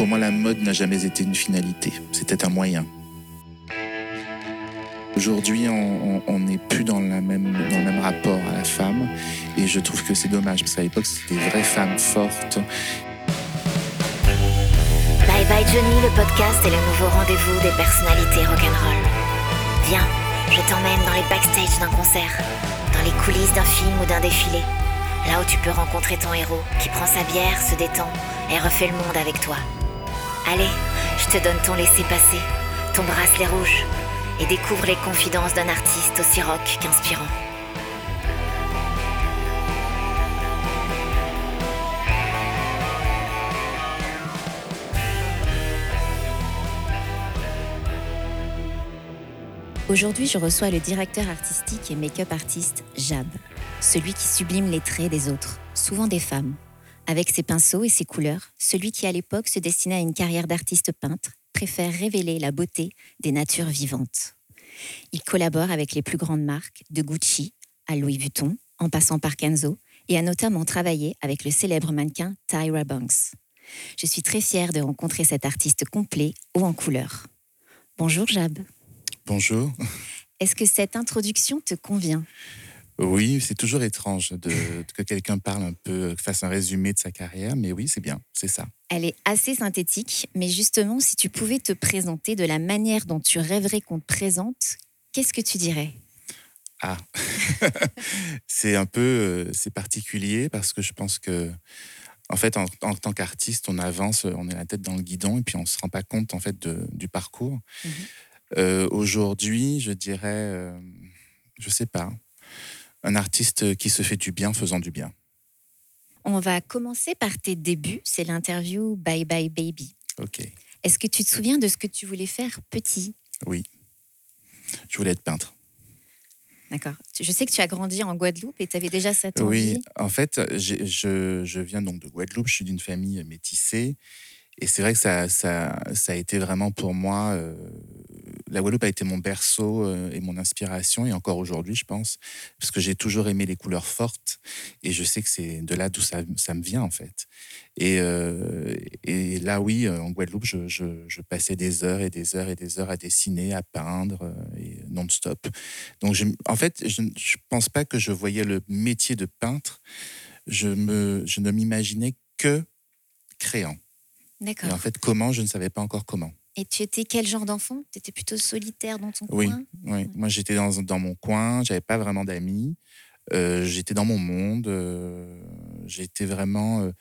Pour moi, la mode n'a jamais été une finalité, c'était un moyen. Aujourd'hui, on n'est plus dans, la même, dans le même rapport à la femme et je trouve que c'est dommage parce qu'à l'époque, c'était des vraies femmes fortes. Bye Bye Johnny, le podcast est le nouveau rendez-vous des personnalités rock'n'roll. Viens, je t'emmène dans les backstage d'un concert, dans les coulisses d'un film ou d'un défilé, là où tu peux rencontrer ton héros qui prend sa bière, se détend et refait le monde avec toi. Allez, je te donne ton laissez-passer, ton bracelet rouge, et découvre les confidences d'un artiste aussi rock qu'inspirant. Aujourd'hui, je reçois le directeur artistique et make-up artiste Jab, celui qui sublime les traits des autres, souvent des femmes. Avec ses pinceaux et ses couleurs, celui qui à l'époque se destinait à une carrière d'artiste peintre préfère révéler la beauté des natures vivantes. Il collabore avec les plus grandes marques, de Gucci à Louis Vuitton, en passant par Kenzo, et a notamment travaillé avec le célèbre mannequin Tyra Banks. Je suis très fière de rencontrer cet artiste complet, haut en couleur. Bonjour Jab. Bonjour. Est-ce que cette introduction te convient? Oui, c'est toujours étrange de, que quelqu'un parle un peu, fasse un résumé de sa carrière, mais oui, c'est bien, c'est ça. Elle est assez synthétique, mais justement, si tu pouvais te présenter de la manière dont tu rêverais qu'on te présente, qu'est-ce que tu dirais? Ah, c'est un peu, euh, c'est particulier parce que je pense que, en fait, en, tant qu'artiste, on avance, on est la tête dans le guidon et puis on se rend pas compte en fait du parcours. Mhm. Euh, aujourd'hui, je dirais, euh, je sais pas un artiste qui se fait du bien faisant du bien. On va commencer par tes débuts. C'est l'interview Bye Bye Baby. Ok. Est-ce que tu te souviens de ce que tu voulais faire petit? Oui. Je voulais être peintre. D'accord. Je sais que tu as grandi en Guadeloupe et tu avais déjà cette envie. Oui, en fait, je, je, viens donc de Guadeloupe. Je suis d'une famille métissée. Et c'est vrai que ça, ça, ça, a été vraiment pour moi euh, la Guadeloupe a été mon berceau euh, et mon inspiration, et encore aujourd'hui, je pense, parce que j'ai toujours aimé les couleurs fortes, et je sais que c'est de là d'où ça, me vient, en fait. Et, euh, et là, oui, euh, en Guadeloupe, je, passais des heures et des heures et des heures à dessiner, à peindre, non-stop. Donc, je, en fait, je ne pense pas que je voyais le métier de peintre, je, me, je ne m'imaginais que créant. D'accord. Et en fait, comment, je ne savais pas encore comment. Et tu étais quel genre d'enfant? Tu étais plutôt solitaire dans ton oui, coin? Oui, moi j'étais dans, dans, mon coin, j'avais pas vraiment d'amis. Euh, j'étais dans mon monde. Euh, j'étais vraiment. Euh,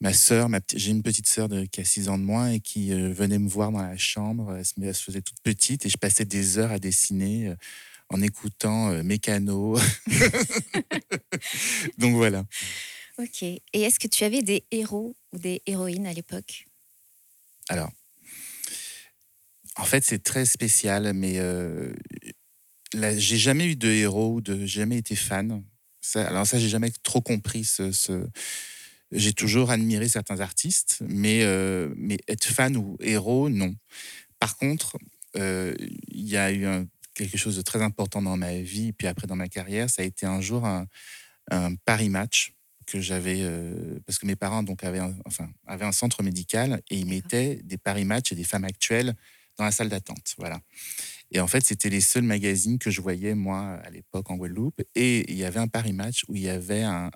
ma sœur, ma j'ai une petite sœur qui a 6 ans de moins et qui venait me voir dans la chambre. Elle se, elle se, faisait toute petite et je passais des heures à dessiner en écoutant Mécano. Donc voilà. Ok. Et est-ce que tu avais des héros ou des héroïnes à l'époque? Alors, en fait, c'est très spécial, mais euh, j'ai jamais eu de héros, de jamais été fan. Ça, alors ça, j'ai jamais trop compris ce. J'ai toujours admiré certains artistes, mais, euh, mais être fan ou héros, non. Par contre, euh, il y a eu quelque chose de très important dans ma vie, puis après dans ma carrière, ça a été un jour un, Paris Match que j'avais, euh, parce que mes parents donc avaient un, enfin, avaient un centre médical et ils mettaient des Paris Match et des femmes actuelles dans la salle d'attente. Voilà. Et en fait, c'était les seuls magazines que je voyais, moi, à l'époque, en Guadeloupe. Et il y avait un Paris Match où il y avait un,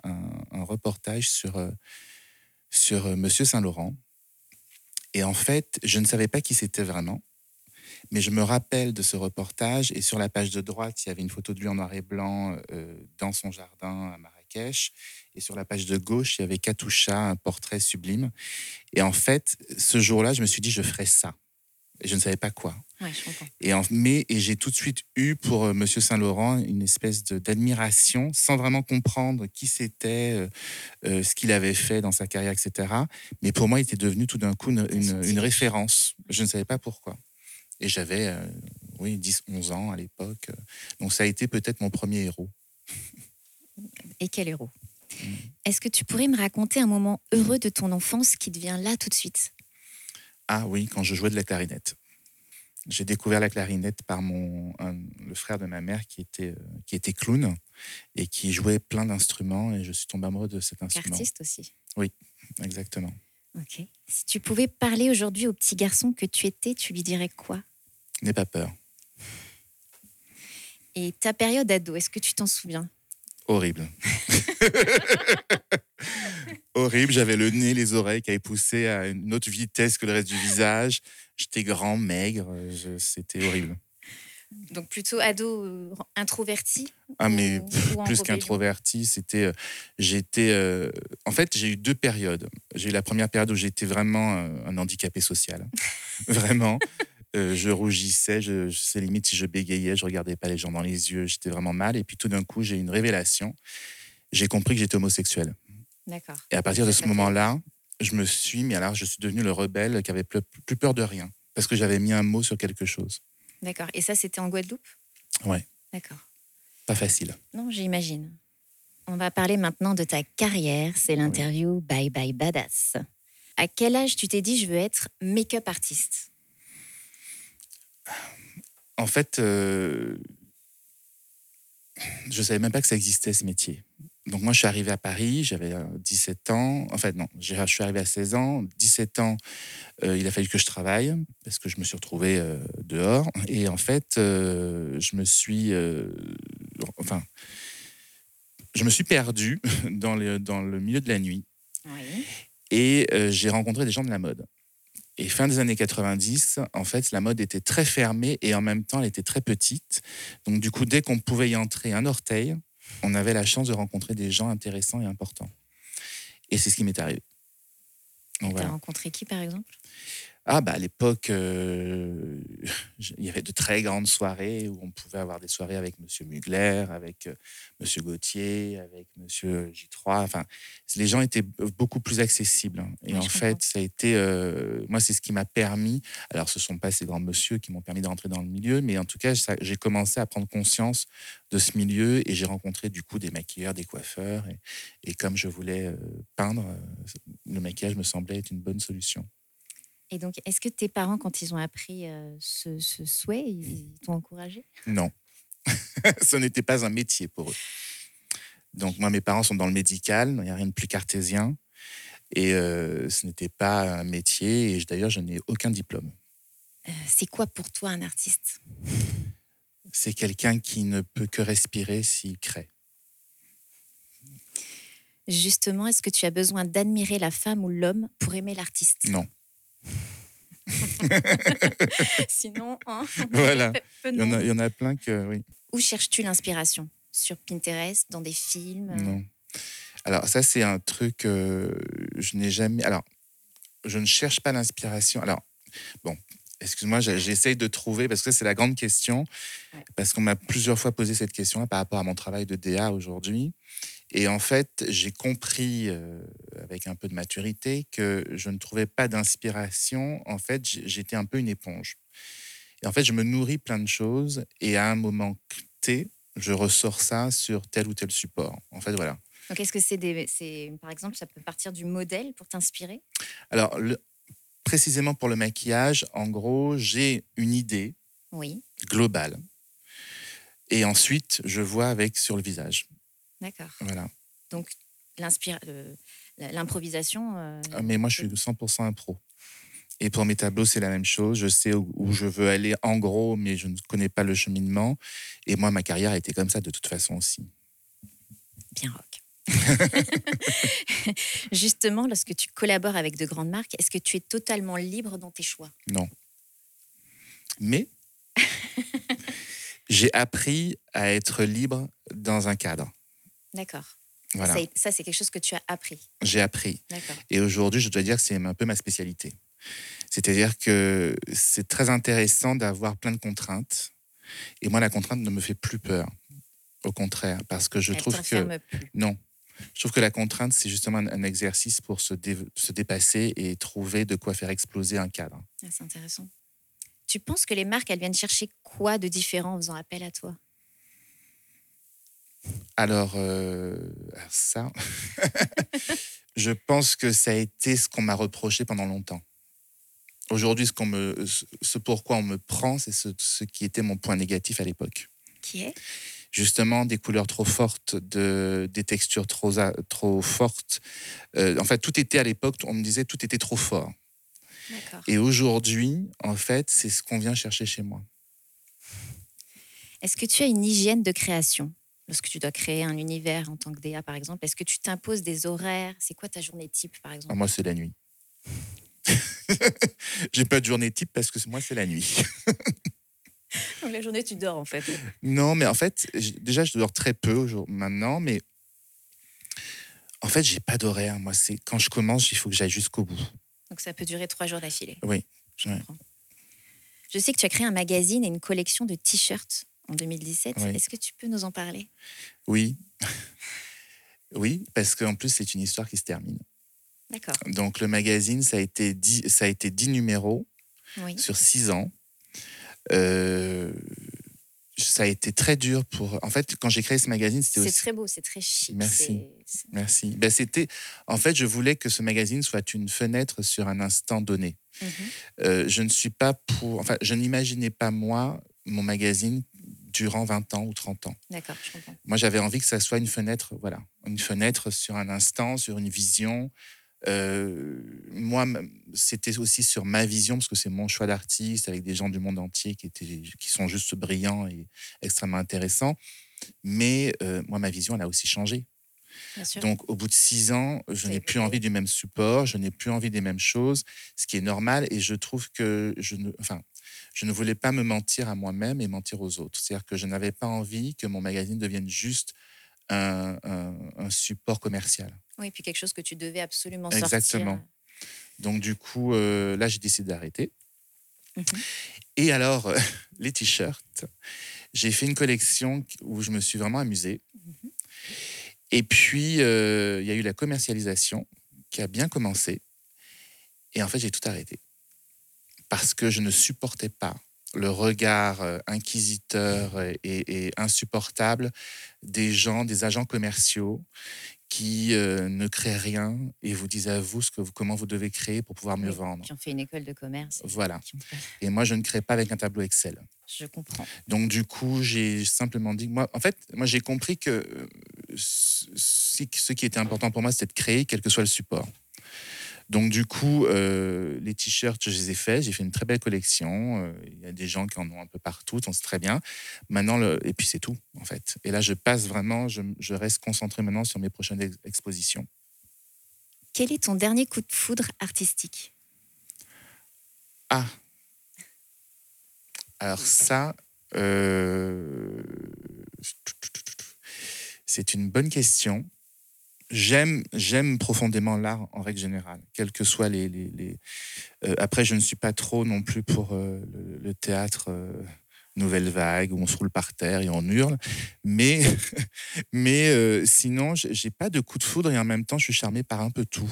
reportage sur, euh, sur euh, Monsieur Saint-Laurent. Et en fait, je ne savais pas qui c'était vraiment. Mais je me rappelle de ce reportage. Et sur la page de droite, il y avait une photo de lui en noir et blanc euh, dans son jardin à Marrakech. Et sur la page de gauche, il y avait Katusha, un portrait sublime. Et en fait, ce jour-là, je me suis dit, je ferai ça et je ne savais pas quoi. Et, en, mais et j'ai tout de suite eu pour euh, Monsieur Saint-Laurent une espèce d'admiration, sans vraiment comprendre qui c'était, euh, euh, ce qu'il avait fait dans sa carrière, etc. Mais pour moi, il était devenu tout d'un coup une, une, référence. Je ne savais pas pourquoi. Et j'avais, oui, 10, 11 ans à l'époque. Donc ça a été peut-être mon premier héros. Et quel héros? Mm. Est-ce que tu pourrais me raconter un moment heureux de ton enfance qui devient là tout de suite? Ah oui, quand je jouais de la clarinette. J'ai découvert la clarinette par mon, le frère de ma mère qui était, euh, qui était clown et qui jouait plein d'instruments et je suis tombé amoureux de cet instrument. Artiste aussi. Oui, exactement. Ok. Si tu pouvais parler aujourd'hui au petit garçon que tu étais, tu lui dirais quoi? N'aie pas peur. Et ta période ado, est-ce que tu t'en souviens? Horrible. Horrible. J'avais le nez, les oreilles qui avaient poussé à une autre vitesse que le reste du visage. J'étais grand, maigre. je- C'était horrible. Donc plutôt ado euh, introverti Ah, mais ou- ou plus qu'introverti, c'était. euh, J'étais. euh, en fait, j'ai eu deux périodes. J'ai eu la première période où j'étais vraiment un handicapé social. vraiment. Je rougissais, je, je sais limite si je bégayais, je regardais pas les gens dans les yeux, j'étais vraiment mal. Et puis tout d'un coup, j'ai eu une révélation. J'ai compris que j'étais homosexuel. D'accord. Et à partir de ce moment-là, je me suis mis, alors je suis devenu le rebelle qui avait plus, peur de rien. Parce que j'avais mis un mot sur quelque chose. D'accord. Et ça, c'était en Guadeloupe? Ouais. D'accord. Pas facile. Non, j'imagine. On va parler maintenant de ta carrière. C'est l'interview Bye Bye Badass. À quel âge tu t'es dit je veux être make-up artiste? En fait, euh, je savais même pas que ça existait ce métier. Donc moi, je suis arrivé à Paris, j'avais euh, 17 ans. En fait, non, je suis arrivé à 16 ans. 17 ans, euh, il a fallu que je travaille parce que je me suis retrouvé euh, dehors. Et en fait, euh, je me suis, euh, enfin, je me suis perdu dans le, dans le milieu de la nuit Oui. et euh, j'ai rencontré des gens de la mode. Et fin des années 90, en fait, la mode était très fermée et en même temps, elle était très petite. Donc, du coup, dès qu'on pouvait y entrer un orteil, on avait la chance de rencontrer des gens intéressants et importants. Et c'est ce qui m'est arrivé. Donc, voilà. rencontré qui par exemple? Ah, bah, à l'époque, euh, il y avait de très grandes soirées où on pouvait avoir des soirées avec Monsieur Mugler, avec euh, Monsieur Gauthier, avec Monsieur J3. Enfin, les gens étaient beaucoup plus accessibles. hein. Et en fait, comprends. ça a été, euh, moi, c'est ce qui m'a permis. Alors, ce sont pas ces grands monsieur qui m'ont permis de rentrer dans le milieu, mais en tout cas, j'ai commencé à prendre conscience de ce milieu et j'ai rencontré du coup des maquilleurs, des coiffeurs. Et, et comme je voulais euh, peindre, le maquillage me semblait être une bonne solution. Et donc, est-ce que tes parents, quand ils ont appris euh, ce, ce souhait, ils t'ont encouragé? Non. Ce n'était pas un métier pour eux. Donc, moi, mes parents sont dans le médical, il n'y a rien de plus cartésien. Et euh, ce n'était pas un métier. Et d'ailleurs, je n'ai aucun diplôme. Euh, C'est quoi pour toi un artiste? C'est quelqu'un qui ne peut que respirer s'il crée. Justement, est-ce que tu as besoin d'admirer la femme ou l'homme pour aimer l'artiste? Non. Sinon, hein, Voilà. Il y, en a, il y en a plein que, oui, Où cherches-tu l'inspiration? Sur Pinterest, dans des films? Non. Alors, ça, c'est un truc, euh, je n'ai jamais. Alors, je ne cherche pas l'inspiration. Alors, bon, excuse-moi, j'essaye de trouver, parce que c'est la grande question, Ouais. parce qu'on m'a plusieurs fois posé cette question par rapport à mon travail de DA aujourd'hui. Et en fait, j'ai compris, euh, avec un peu de maturité, que je ne trouvais pas d'inspiration. En fait, j'étais un peu une éponge. Et en fait, je me nourris plein de choses, et à un moment T, je ressors ça sur tel ou tel support. En fait, voilà. Donc, est-ce que c'est des. c'est- Par exemple, ça peut partir du modèle pour t'inspirer? Alors, le- précisément pour le maquillage, en gros, j'ai une idée Oui, globale. Et ensuite, je vois avec sur le visage. D'accord. Voilà. Donc, le- l'improvisation. euh, Ah, Mais moi, je suis 100% un pro. Et pour mes tableaux, c'est la même chose. Je sais où, où je veux aller en gros, mais je ne connais pas le cheminement. Et moi, ma carrière a été comme ça de toute façon aussi. bien rock. Justement, lorsque tu collabores avec de grandes marques, est-ce que tu es totalement libre dans tes choix? Non. Mais j'ai appris à être libre dans un cadre. D'accord. Voilà. Ça, ça, c'est quelque chose que tu as appris. J'ai appris. Et aujourd'hui, je dois dire que c'est un peu ma spécialité. C'est-à-dire que c'est très intéressant d'avoir plein de contraintes. Et moi, la contrainte ne me fait plus peur. Au contraire, parce que je Elle trouve que... plus. Non. Je trouve que la contrainte, c'est justement un, un exercice pour se, dé- se dépasser et trouver de quoi faire exploser un cadre. Ah, c'est intéressant. Tu penses que les marques, elles viennent chercher quoi de différent en faisant appel à toi? Alors, euh, alors ça, je pense que ça a été ce qu'on m'a reproché pendant longtemps. Aujourd'hui, ce, qu'on me, ce pourquoi on me prend, c'est ce, ce qui était mon point négatif à l'époque. Qui est? Justement des couleurs trop fortes, de, des textures trop, trop fortes. Euh, en fait, tout était à l'époque, on me disait, tout était trop fort. Et aujourd'hui, en fait, c'est ce qu'on vient chercher chez moi. Est-ce que tu as une hygiène de création? Lorsque tu dois créer un univers en tant que DA, par exemple Est-ce que tu t'imposes des horaires? C'est quoi ta journée type, par exemple? ah, Moi, c'est la nuit. J'ai pas de journée type parce que moi, c'est la nuit. Donc la journée, tu dors en fait. Non, mais en fait, déjà, je dors très peu maintenant, mais en fait, j'ai pas d'horaire. Moi, c'est quand je commence, il faut que j'aille jusqu'au bout. Donc ça peut durer trois jours d'affilée. Oui. Je, je sais que tu as créé un magazine et une collection de t-shirts en 2017. Est-ce que tu peux nous en parler? Oui. oui, parce qu'en plus, c'est une histoire qui se termine. D'accord. Donc, le magazine, ça a été dix, ça a été dix numéros sur six ans. Euh, ça a été très dur pour. En fait, quand j'ai créé ce magazine, c'était aussi. C'est très beau, c'est très chic. Merci. Merci. Ben, c'était. En fait, je voulais que ce magazine soit une fenêtre sur un instant donné. Mhm. Euh, je ne suis pas pour. Enfin, je n'imaginais pas moi mon magazine durant 20 ans ou 30 ans. D'accord, je comprends. Moi, j'avais envie que ça soit une fenêtre, voilà, une fenêtre sur un instant, sur une vision. Euh, moi, c'était aussi sur ma vision, parce que c'est mon choix d'artiste, avec des gens du monde entier qui, étaient, qui sont juste brillants et extrêmement intéressants. Mais euh, moi, ma vision, elle a aussi changé. Donc, au bout de six ans, je n'ai plus envie du même support, je n'ai plus envie des mêmes choses, ce qui est normal. Et je trouve que je ne, enfin, je ne voulais pas me mentir à moi-même et mentir aux autres. C'est-à-dire que je n'avais pas envie que mon magazine devienne juste un, support commercial. Oui, puis quelque chose que tu devais absolument sortir. Exactement. Donc du coup, euh, là, j'ai décidé d'arrêter. Mhm. Et alors, les t-shirts, j'ai fait une collection où je me suis vraiment amusé. Mhm. Et puis, euh, il y a eu la commercialisation qui a bien commencé. Et en fait, j'ai tout arrêté parce que je ne supportais pas le regard euh, inquisiteur et, insupportable des gens, des agents commerciaux qui euh, ne créent rien et vous disent à vous, ce que vous comment vous devez créer pour pouvoir mieux vendre. Qui ont fait une école de commerce. Voilà. Et moi, je ne crée pas avec un tableau Excel. Je comprends. Donc, du coup, j'ai simplement dit, moi, en fait, moi, j'ai compris que euh, ce qui était important pour moi, c'était de créer, quel que soit le support. Donc du coup, euh, les t-shirts, je les ai faits. J'ai fait une très belle collection. Euh, il y a des gens qui en ont un peu partout, on sait très bien. Maintenant, le... et puis c'est tout en fait. Et là, je passe vraiment, je, je reste concentré maintenant sur mes prochaines expositions. Quel est ton dernier coup de foudre artistique? Ah. Alors ça, euh, c'est une bonne question j'aime j'aime profondément l'art en règle générale, quels que soient les. les, euh, après, je ne suis pas trop non plus pour euh, le, théâtre euh, nouvelle vague où on se roule par terre et on hurle, mais mais sinon, j'ai pas de coup de foudre et en même temps, je suis charmé par un peu tout.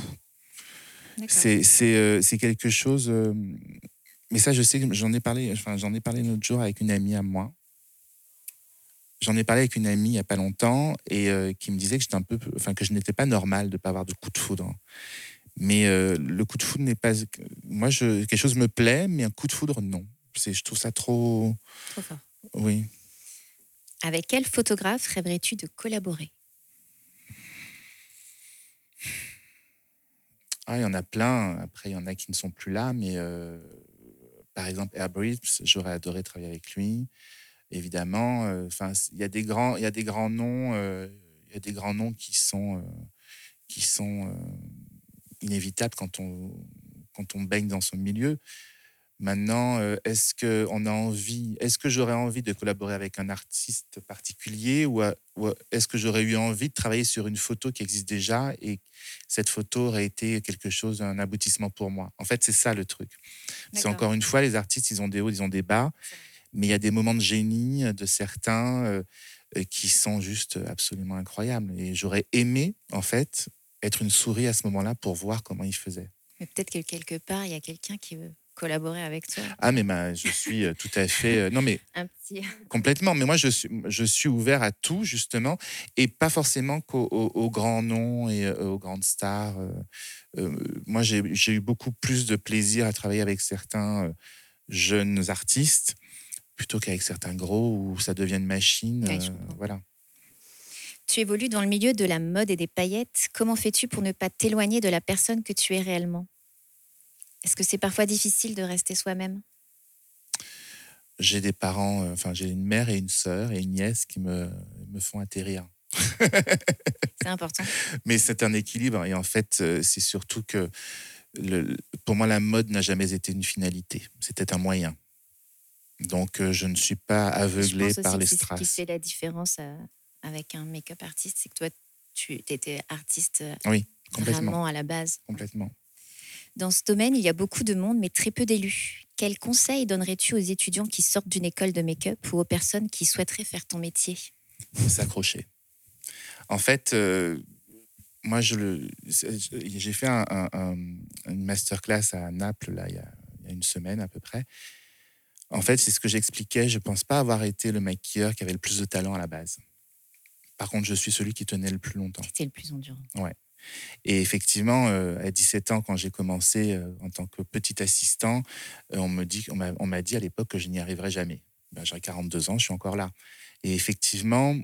C'est c'est quelque chose. mais ça, je sais que j'en ai parlé. Enfin, j'en ai parlé l'autre jour avec une amie à moi J'en ai parlé avec une amie il n'y a pas longtemps et euh, qui me disait que un peu, enfin que je n'étais pas normal de pas avoir de coup de foudre. Mais euh, le coup de foudre n'est pas, moi je quelque chose me plaît, mais un coup de foudre non. Je trouve ça trop. Trop fort. Oui. Avec quel photographe rêverais-tu de collaborer? Ah, il y en a plein. Après, il y en a qui ne sont plus là, mais euh, par exemple, Air j'aurais adoré travailler avec lui évidemment. Euh, enfin, il y a des grands, il y a des grands noms, euh, il y a des grands noms qui sont euh, qui sont inévitables quand on quand on baigne dans ce milieu. Maintenant, est-ce que on a envie, est-ce que j'aurais envie de collaborer avec un artiste particulier ou, est-ce que j'aurais eu envie de travailler sur une photo qui existe déjà et cette photo aurait été quelque chose, un aboutissement pour moi? En fait, c'est ça le truc. C'est encore une fois, les artistes, ils ont des hauts, ils ont des bas mais il y a des moments de génie de certains euh, euh, qui sont juste absolument incroyables. Et j'aurais aimé, en fait, être une souris à ce moment-là pour voir comment ils faisaient. Mais peut-être que quelque part, il y a quelqu'un qui veut collaborer avec toi. Ah, mais bah, je suis euh, tout à fait. non, mais. Un petit... Complètement. Mais moi, je suis, je suis ouvert à tout, justement, et pas forcément qu'aux grands noms et aux grandes stars. moi, j'ai eu beaucoup plus de plaisir à travailler avec certains jeunes artistes plutôt qu'avec certains gros où ça devient une machine. Ouais, euh, voilà. Tu évolues dans le milieu de la mode et des paillettes. Comment fais-tu pour ne pas t'éloigner de la personne que tu es réellement? Est-ce que c'est parfois difficile de rester soi-même? J'ai des parents, euh, enfin j'ai une mère et une sœur et une nièce qui me, me font atterrir. C'est important. Mais c'est un équilibre et en fait euh, c'est surtout que le, pour moi la mode n'a jamais été une finalité, c'était un moyen. Donc euh, je ne suis pas Je aveuglé pense par les c'est ce qui strass. fait la différence euh, avec un make-up artiste, c'est que toi, tu étais artiste euh, Oui, complètement, vraiment à la base. complètement. Dans ce domaine, il y a beaucoup de monde, mais très peu d'élus. Quels conseils donnerais-tu aux étudiants qui sortent d'une école de make-up ou aux personnes qui souhaiteraient faire ton métier? S'accrocher. En fait, euh, moi, j'ai fait un, un- un- une masterclass à Naples là, il, y a, il y a une semaine à peu près. En fait, c'est ce que j'expliquais. Je pense pas avoir été le maquilleur qui avait le plus de talent à la base. Par contre, je suis celui qui tenait le plus longtemps. C'était le plus endurant. Et effectivement, euh, à 17 ans, quand j'ai commencé euh, en tant que petit assistant, euh, on me dit, on m'a dit à l'époque que je n'y arriverais jamais. Ben, J'aurais 42 ans, je suis encore là. Et effectivement,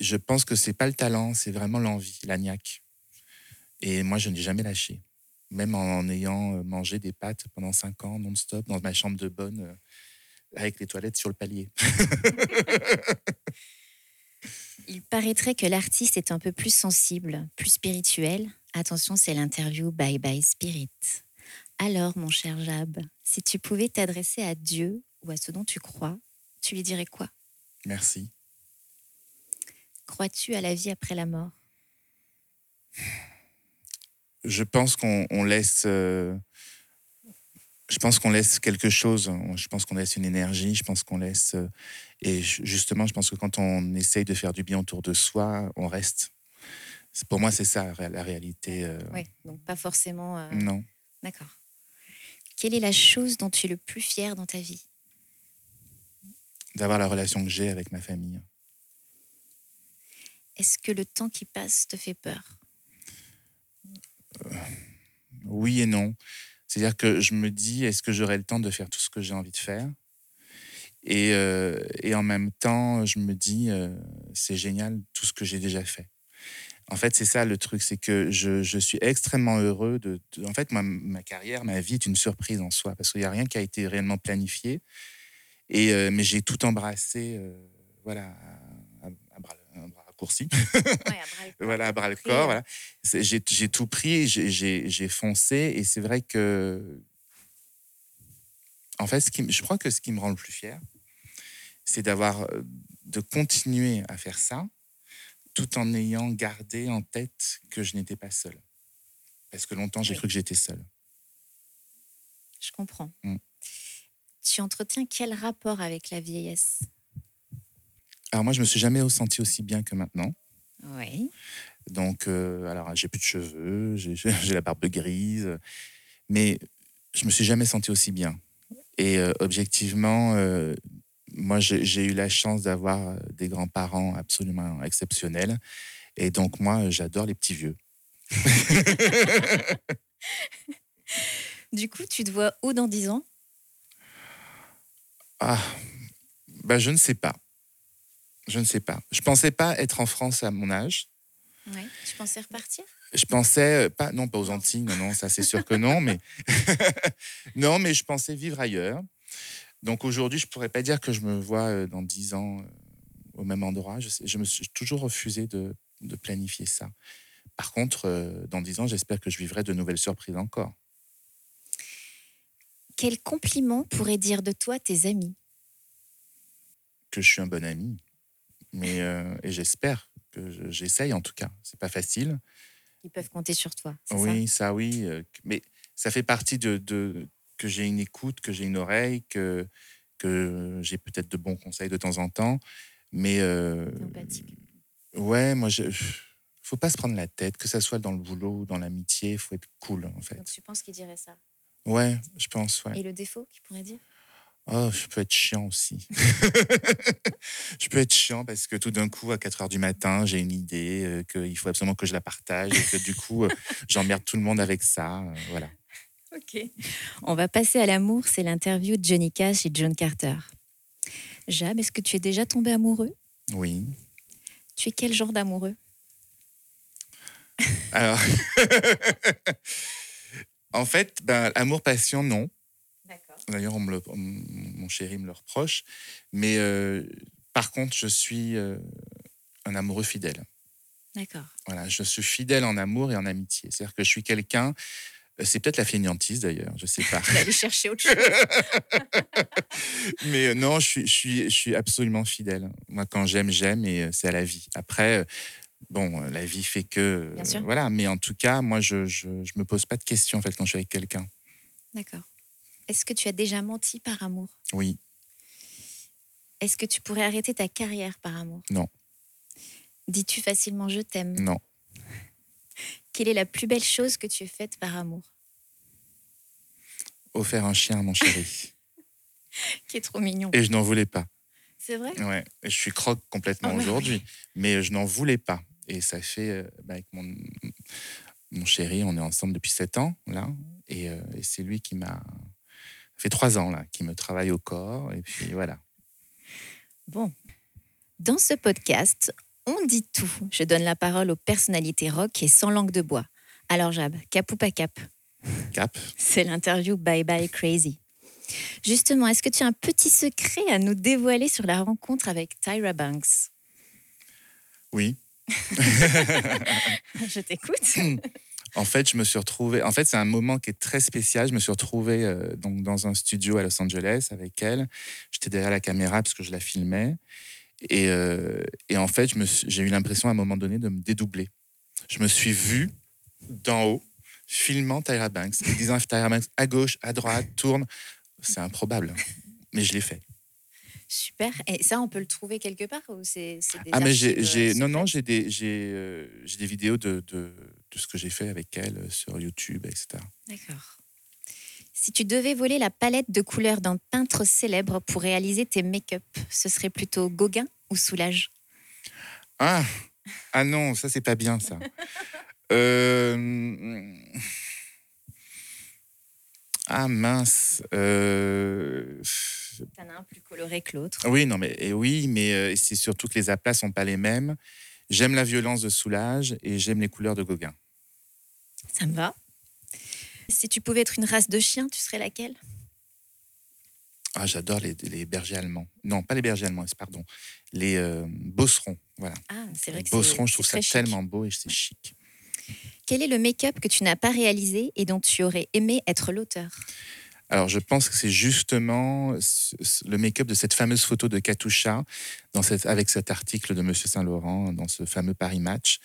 je pense que c'est pas le talent, c'est vraiment l'envie, la niaque. Et moi, je n'ai jamais lâché. Même en ayant euh, mangé des pâtes pendant 5 ans non-stop dans ma chambre de bonne, avec les toilettes sur le palier. Il paraîtrait que l'artiste est un peu plus sensible, plus spirituel. Attention, c'est l'interview Bye Bye Spirit. Alors, mon cher Jab, si tu pouvais t'adresser à Dieu ou à ce dont tu crois, tu lui dirais quoi? Merci. Crois-tu à la vie après la mort? Je pense qu'on on laisse. euh, je pense qu'on laisse quelque chose. Je pense qu'on laisse une énergie. Je pense qu'on laisse. euh, et ju- justement, je pense que quand on essaye de faire du bien autour de soi, on reste. Pour moi, c'est ça la réalité. euh, Oui, donc pas forcément. euh, Non. D'accord. Quelle est la chose dont tu es le plus fier dans ta vie? D'avoir la relation que j'ai avec ma famille. Est-ce que le temps qui passe te fait peur? Oui et non. C'est-à-dire que je me dis, est-ce que j'aurai le temps de faire tout ce que j'ai envie de faire? Et, euh, et en même temps, je me dis, euh, c'est génial tout ce que j'ai déjà fait. En fait, c'est ça le truc, c'est que je, je suis extrêmement heureux de. en fait, ma, ma carrière, ma vie est une surprise en soi, parce qu'il n'y a rien qui a été réellement planifié. Et, euh, mais j'ai tout embrassé, voilà, voilà, à bras le corps. Voilà. C'est- J'ai j'ai tout pris, j'ai- j'ai j'ai foncé, et c'est vrai que, en fait, ce qui, je crois que ce qui me rend le plus fier, c'est d'avoir, euh, de continuer à faire ça, tout en ayant gardé en tête que je n'étais pas seul. Parce que longtemps, j'ai Oui. cru que j'étais seul. Je comprends. Mm. Tu entretiens quel rapport avec la vieillesse? Alors moi, je me suis jamais senti aussi bien que maintenant. Oui. Donc, euh, alors, j'ai plus de cheveux, j'ai la barbe grise, mais je me suis jamais senti aussi bien. Et euh, objectivement, euh, moi, j'ai j'ai eu la chance d'avoir euh, des grands-parents absolument exceptionnels. Et donc, moi, j'adore les petits vieux. Du coup, tu te vois où dans 10 ans? Ah, bah, je ne sais pas. Je ne sais pas. Je pensais pas être en France à mon âge. Oui. Tu pensais repartir? Je pensais, euh, pas, non, pas aux Antilles, non, non, ça c'est sûr que non, mais non, mais je pensais vivre ailleurs. Donc aujourd'hui, je pourrais pas dire que je me vois euh, dans dix ans euh, au même endroit. Je, sais- je me suis toujours refusé de, de planifier ça. Par contre, dans dix ans, j'espère que je vivrai de nouvelles surprises encore. Quel compliment pourraient dire de toi tes amis? Que je suis un bon ami, mais euh, et j'espère que je- j'essaye en tout cas. C'est pas facile. Ils peuvent compter sur toi, Oui, ça, oui. euh, mais ça fait partie de, de- que j'ai une écoute, que j'ai une oreille, que, que j'ai peut-être de bons conseils de temps en temps. Mais euh, ouais, moi, je, faut pas se prendre la tête, que ça soit dans le boulot ou dans l'amitié, il faut être cool en fait. Donc tu penses qu'ils diraient ça? Ouais, je pense, ouais. Et le défaut qu'ils pourraient dire? Oh, je peux être chiant aussi. je peux être chiant parce que tout d'un coup, à 4 heures du matin, j'ai une idée, euh, qu'il faut absolument que je la partage et que du coup, euh, j'emmerde tout le monde avec ça. euh, voilà. Ok. On va passer à l'amour, c'est l'interview de Johnny Cash et John Carter. Jab, est-ce que tu es déjà tombé amoureux? Oui. Tu es quel genre d'amoureux? Alors, en fait, ben, amour-passion, non. D'ailleurs, on me le- on- mon chéri me le reproche. Mais euh, par contre, je suis euh, un amoureux fidèle. D'accord. Voilà, je suis fidèle en amour et en amitié. C'est-à-dire que je suis quelqu'un. euh, C'est peut-être la fainéantise d'ailleurs, je sais pas. Aller chercher autre chose. Mais euh, non, je suis, je, suis, je suis absolument fidèle. Moi, quand j'aime, j'aime et c'est à la vie. Après, bon, la vie fait que. Bien sûr. Voilà, mais en tout cas, moi, je, je me pose pas de questions en fait quand je suis avec quelqu'un. D'accord. Est-ce que tu as déjà menti par amour? Oui, Est-ce que tu pourrais arrêter ta carrière par amour? Non. Dis-tu facilement je t'aime? Non. Quelle est la plus belle chose que tu aies faite par amour? Offert un chien à mon chéri. Qui est trop mignon. et je n'en voulais pas. C'est vrai? Ouais, je suis croque complètement Oh, bah aujourd'hui, mais je n'en voulais pas. Et ça fait, euh, bah, avec mon, mon chéri, on est ensemble depuis sept ans, là, et, euh, et c'est lui qui m'a. Ça fait trois ans, là, qui me travaille au corps, et puis voilà. Bon. Dans ce podcast, on dit tout. Je donne la parole aux personnalités rock et sans langue de bois. Alors Jab, cap ou pas cap? Cap. C'est l'interview Bye Bye Crazy. Justement, est-ce que tu as un petit secret à nous dévoiler sur la rencontre avec Tyra Banks? Oui. Je t'écoute. En fait, je me suis retrouvé. En fait, c'est un moment qui est très spécial. Je me suis retrouvé euh, donc dans un studio à Los Angeles avec elle. J'étais derrière la caméra parce que je la filmais. Et, euh, en fait, j'ai eu l'impression à un moment donné de me dédoubler. Je me suis vu d'en haut filmant Tyra Banks, disant Tyra Banks à gauche, à droite, tourne. C'est improbable, mais je l'ai fait. Super. Et ça, on peut le trouver quelque part ou c'est des Ah mais j'ai, euh, non non j'ai des j'ai euh, des vidéos de, de de ce que j'ai fait avec elle euh, sur YouTube etc. D'accord. Si tu devais voler la palette de couleurs d'un peintre célèbre pour réaliser tes make-up, ce serait plutôt Gauguin ou Soulage? Ah ah non ça c'est pas bien ça. Euh, Ah mince. Euh, Un plus coloré que l'autre. Oui non mais et oui mais euh, c'est surtout que les aplats sont pas les mêmes. J'aime la violence de Soulage et j'aime les couleurs de Gauguin. Ça me va. Si tu pouvais être une race de chien, tu serais laquelle? Ah j'adore les, les bergers allemands. Non pas les bergers allemands pardon les euh, bosserons voilà. Ah, c'est vrai Les que bosserons je trouve ça chic. tellement beau et c'est chic. Quel est le make-up que tu n'as pas réalisé et dont tu aurais aimé être l'auteur? Alors, je pense que c'est justement le make-up de cette fameuse photo de Katusha dans cette, avec cet article de Monsieur Saint-Laurent dans ce fameux Paris Match.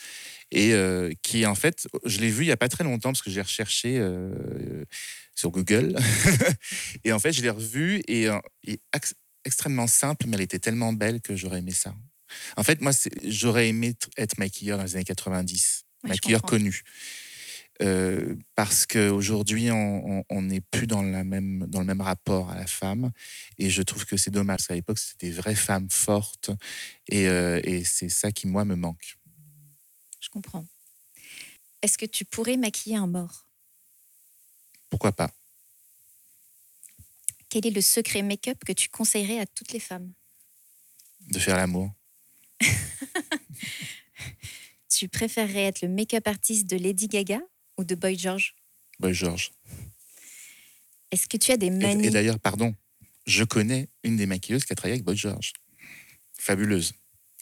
Et euh, qui, en fait, je l'ai vu il n'y a pas très longtemps parce que j'ai recherché euh, sur Google. et en fait, je l'ai revu et, euh, et ex- extrêmement simple, mais elle était tellement belle que j'aurais aimé ça. En fait, moi, j'aurais aimé être maquilleur dans les années 90, Ouais, je maquilleur connu. Euh, parce qu'aujourd'hui, on n'est plus dans, la même, dans le même rapport à la femme. Et je trouve que c'est dommage. Parce qu'à l'époque, c'était des vraies femmes fortes. Et, euh, et c'est ça qui, moi, me manque. Je comprends. Est-ce que tu pourrais maquiller un mort? Pourquoi pas Quel est le secret make-up que tu conseillerais à toutes les femmes? De faire l'amour Tu préférerais être le make-up artiste de Lady Gaga ou de Boy George Boy George. Est-ce que tu as des manies et d'ailleurs, pardon, je connais une des maquilleuses qui a travaillé avec Boy George. Fabuleuse.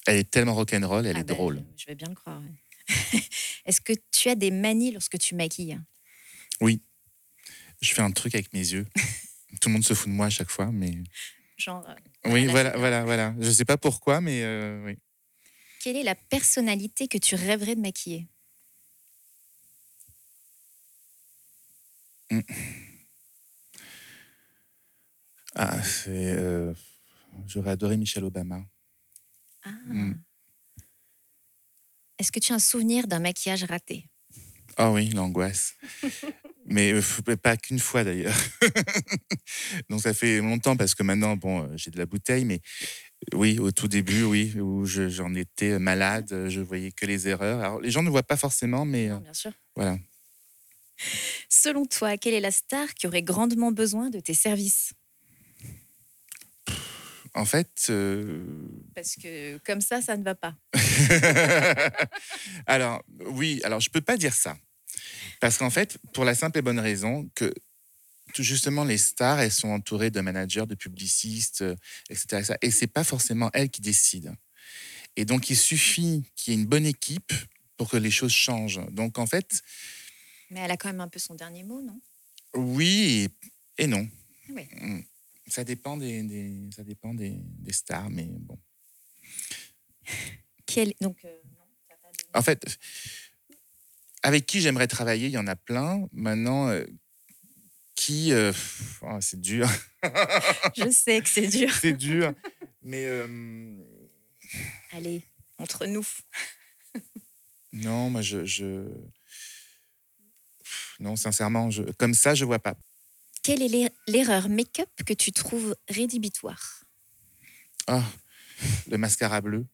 Elle est tellement rock'n'roll, elle Ah est ben, drôle. Je vais bien le croire. ouais. Est-ce que tu as des manies lorsque tu maquilles? Je fais un truc avec mes yeux. Tout le monde se fout de moi à chaque fois, mais Genre, euh, oui, voilà, voilà, voilà. Je sais pas pourquoi, mais euh, oui. quelle est la personnalité que tu rêverais de maquiller? Ah, c'est. euh, J'aurais adoré Michelle Obama. Ah. Mm. Est-ce que tu as un souvenir d'un maquillage raté? Ah oui, l'angoisse. Mais euh, pas qu'une fois d'ailleurs. Donc ça fait longtemps parce que maintenant, bon, euh, j'ai de la bouteille, mais oui, au tout début, oui, où je- j'en étais malade, je voyais que les erreurs. Alors les gens ne voient pas forcément, mais euh, Non, bien sûr. voilà. Selon toi, quelle est la star qui aurait grandement besoin de tes services? En fait, euh, Parce que comme ça, ça ne va pas. alors oui, alors je peux pas dire ça parce qu'en fait, pour la simple et bonne raison que justement les stars, elles sont entourées de managers, de publicistes, euh, etc. etc. Et c'est pas forcément elles qui décident. Et donc il suffit qu'il y ait une bonne équipe pour que les choses changent. Donc en fait, Mais elle a quand même un peu son dernier mot, non? Oui et, et non. Oui. Mm. Ça dépend des, des- ça dépend des, des stars, mais bon. Quel... Donc, euh, non, t'as pas de- En fait, avec qui j'aimerais travailler, il y en a plein. Maintenant, euh, qui, euh, oh, c'est dur, Je sais que c'est dur. c'est dur. Mais Allez, entre nous. non, moi, je, je- non, sincèrement, je, comme ça, je vois pas. Quelle est l'er- l'erreur make-up que tu trouves rédhibitoire? Ah, le mascara bleu.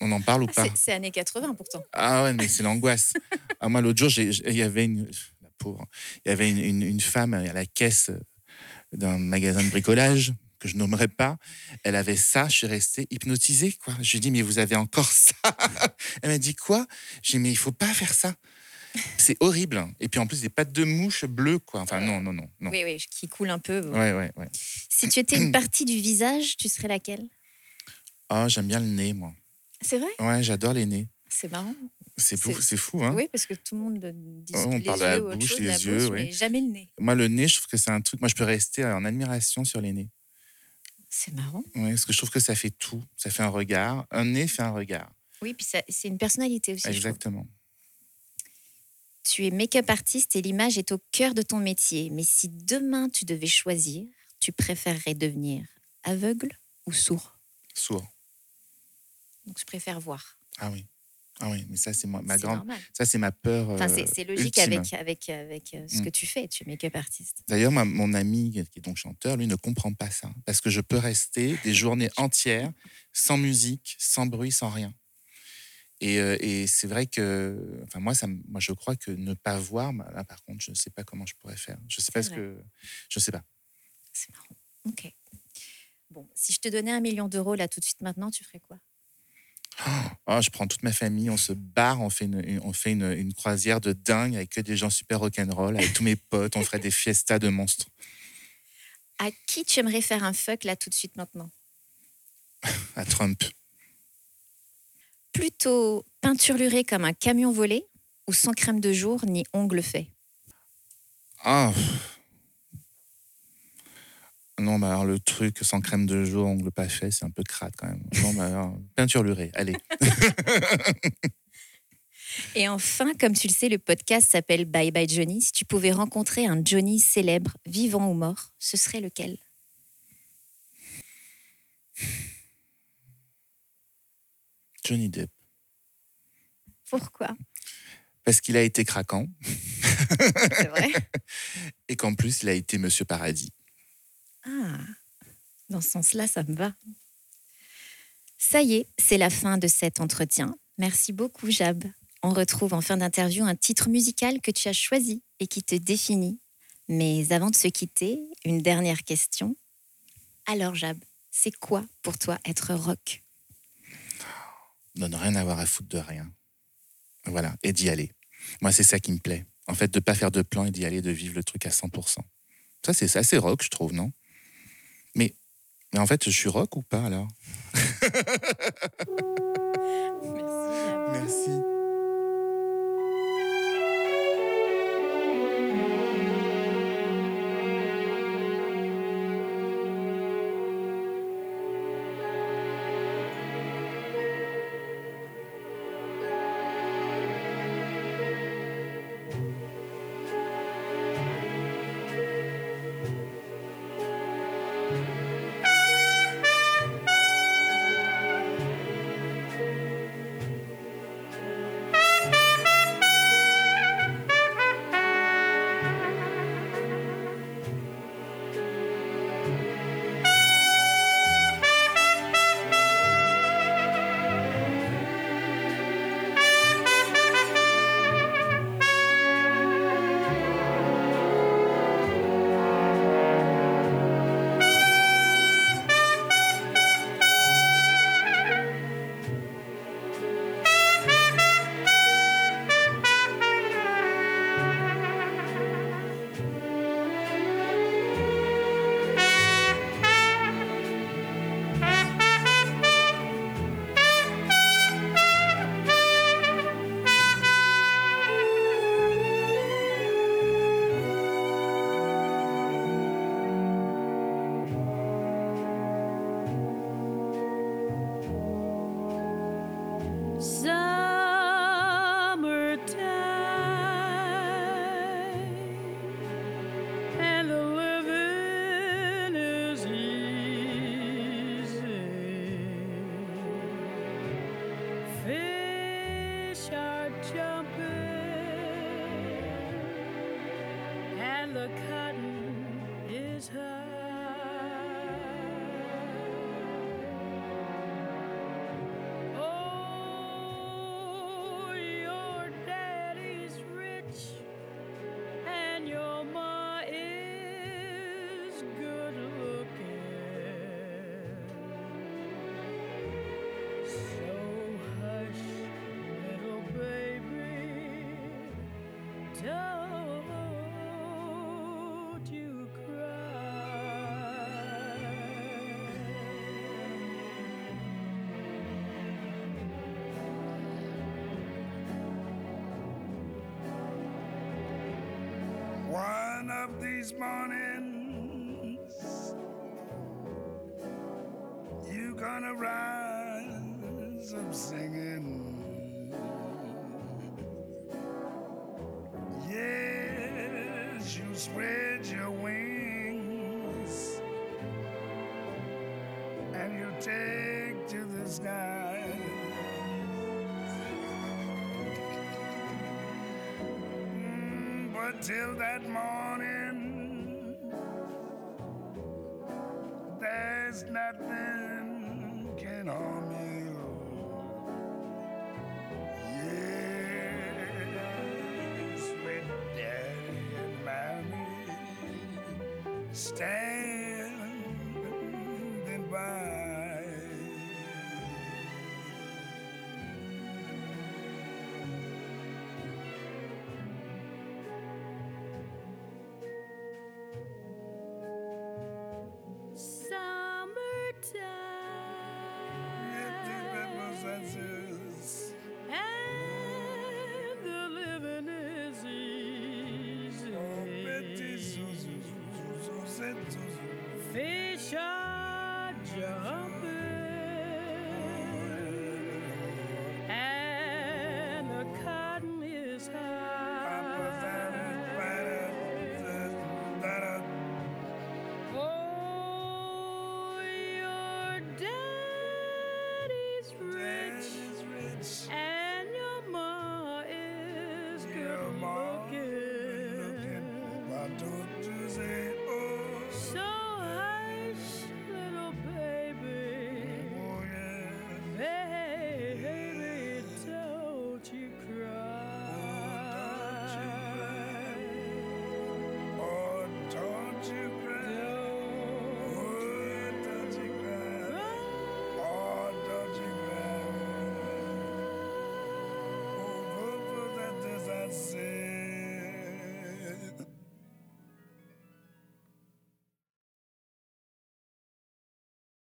On en parle ou Ah, pas? c'est- années 80 pourtant. Ah ouais, mais c'est l'angoisse. Ah, moi, l'autre jour, il y avait une, la pauvre, il y avait une, une- une femme à la caisse d'un magasin de bricolage que je nommerai pas. Elle avait ça, je suis restée hypnotisée, quoi. Je lui ai dit, mais vous avez encore ça? Elle m'a dit, quoi? J'ai dit, mais il faut pas faire ça. C'est horrible. Et puis en plus, des pattes de mouche bleues, quoi. Enfin, non, non, non. non. Oui, oui, qui coule un peu. Ouais, ouais, ouais. Si tu étais une partie du visage, tu serais laquelle? Oh, j'aime bien le nez, moi. C'est vrai? Ouais, j'adore les nez. C'est marrant. C'est fou, C'est- fou, hein Oui, parce que tout le monde dit Oh, on les parle de la bouche, chose, les la yeux, bouche, ouais. mais jamais le nez. Moi, le nez, je trouve que c'est un truc. Moi, je peux rester en admiration sur les nez. C'est marrant. Ouais, parce que je trouve que ça fait tout. Ça fait un regard. Un nez fait un regard. Oui, puis c'est une personnalité aussi. je. Exactement. Tu es make-up artiste et l'image est au cœur de ton métier. Mais si demain tu devais choisir, tu préférerais devenir aveugle ou sourd? Sourd. Donc je préfère voir. Ah oui. Ah oui, mais ça, c'est ma grande. normal. Ça, c'est ma peur. Euh, c'est c'est logique ultime. avec, avec, avec euh, ce Mm. que tu fais. Tu es make-up artiste. D'ailleurs, mon ami, qui est donc chanteur, lui ne comprend pas ça. Parce que je peux rester des journées entières sans musique, sans bruit, sans rien. Et, et c'est vrai que. Enfin, moi, ça, moi, je crois que ne pas voir, bah, là, par contre, je ne sais pas comment je pourrais faire. Je sais pas ce vrai. que. Je sais pas. C'est marrant. Ok. Bon, si je te donnais un million d'euros là tout de suite maintenant, tu ferais quoi? Oh, je prends toute ma famille, on se barre, on fait une, une- on fait une, une croisière de dingue avec que des gens super rock'n'roll, avec tous mes potes, on ferait des fiestas de monstres. À qui tu aimerais faire un fuck là tout de suite maintenant? À Trump. Plutôt peinturluré comme un camion volé ou sans crème de jour ni ongles faits Ah. Non, mais alors le truc sans crème de jour, ongle pas fait, c'est un peu crade quand même. Non, mais alors, peinture lurée, allez. Et enfin, comme tu le sais, le podcast s'appelle Bye Bye Johnny. Si tu pouvais rencontrer un Johnny célèbre, vivant ou mort, ce serait lequel? Johnny Depp. Pourquoi? Parce qu'il a été craquant C'est vrai et qu'en plus, il a été Monsieur Paradis. Ah, dans ce sens-là, ça me va. Ça y est, c'est la fin de cet entretien. Merci beaucoup, Jab. On retrouve en fin d'interview un titre musical que tu as choisi et qui te définit. Mais avant de se quitter, une dernière question. Alors, Jab, c'est quoi pour toi être rock? Ne rien avoir à foutre de rien. Voilà, et d'y aller. Moi, c'est ça qui me plaît. En fait, de pas faire de plan et d'y aller, de vivre le truc à 100%. Ça, c'est assez rock, je trouve, non? Mais, mais en fait, je suis rock ou pas alors? Merci. Merci. the cotton is high. These mornings you gonna rise up singing. Yes, you spread your wings and you take to the sky. Mm, But till that morning, Stand. Yeah.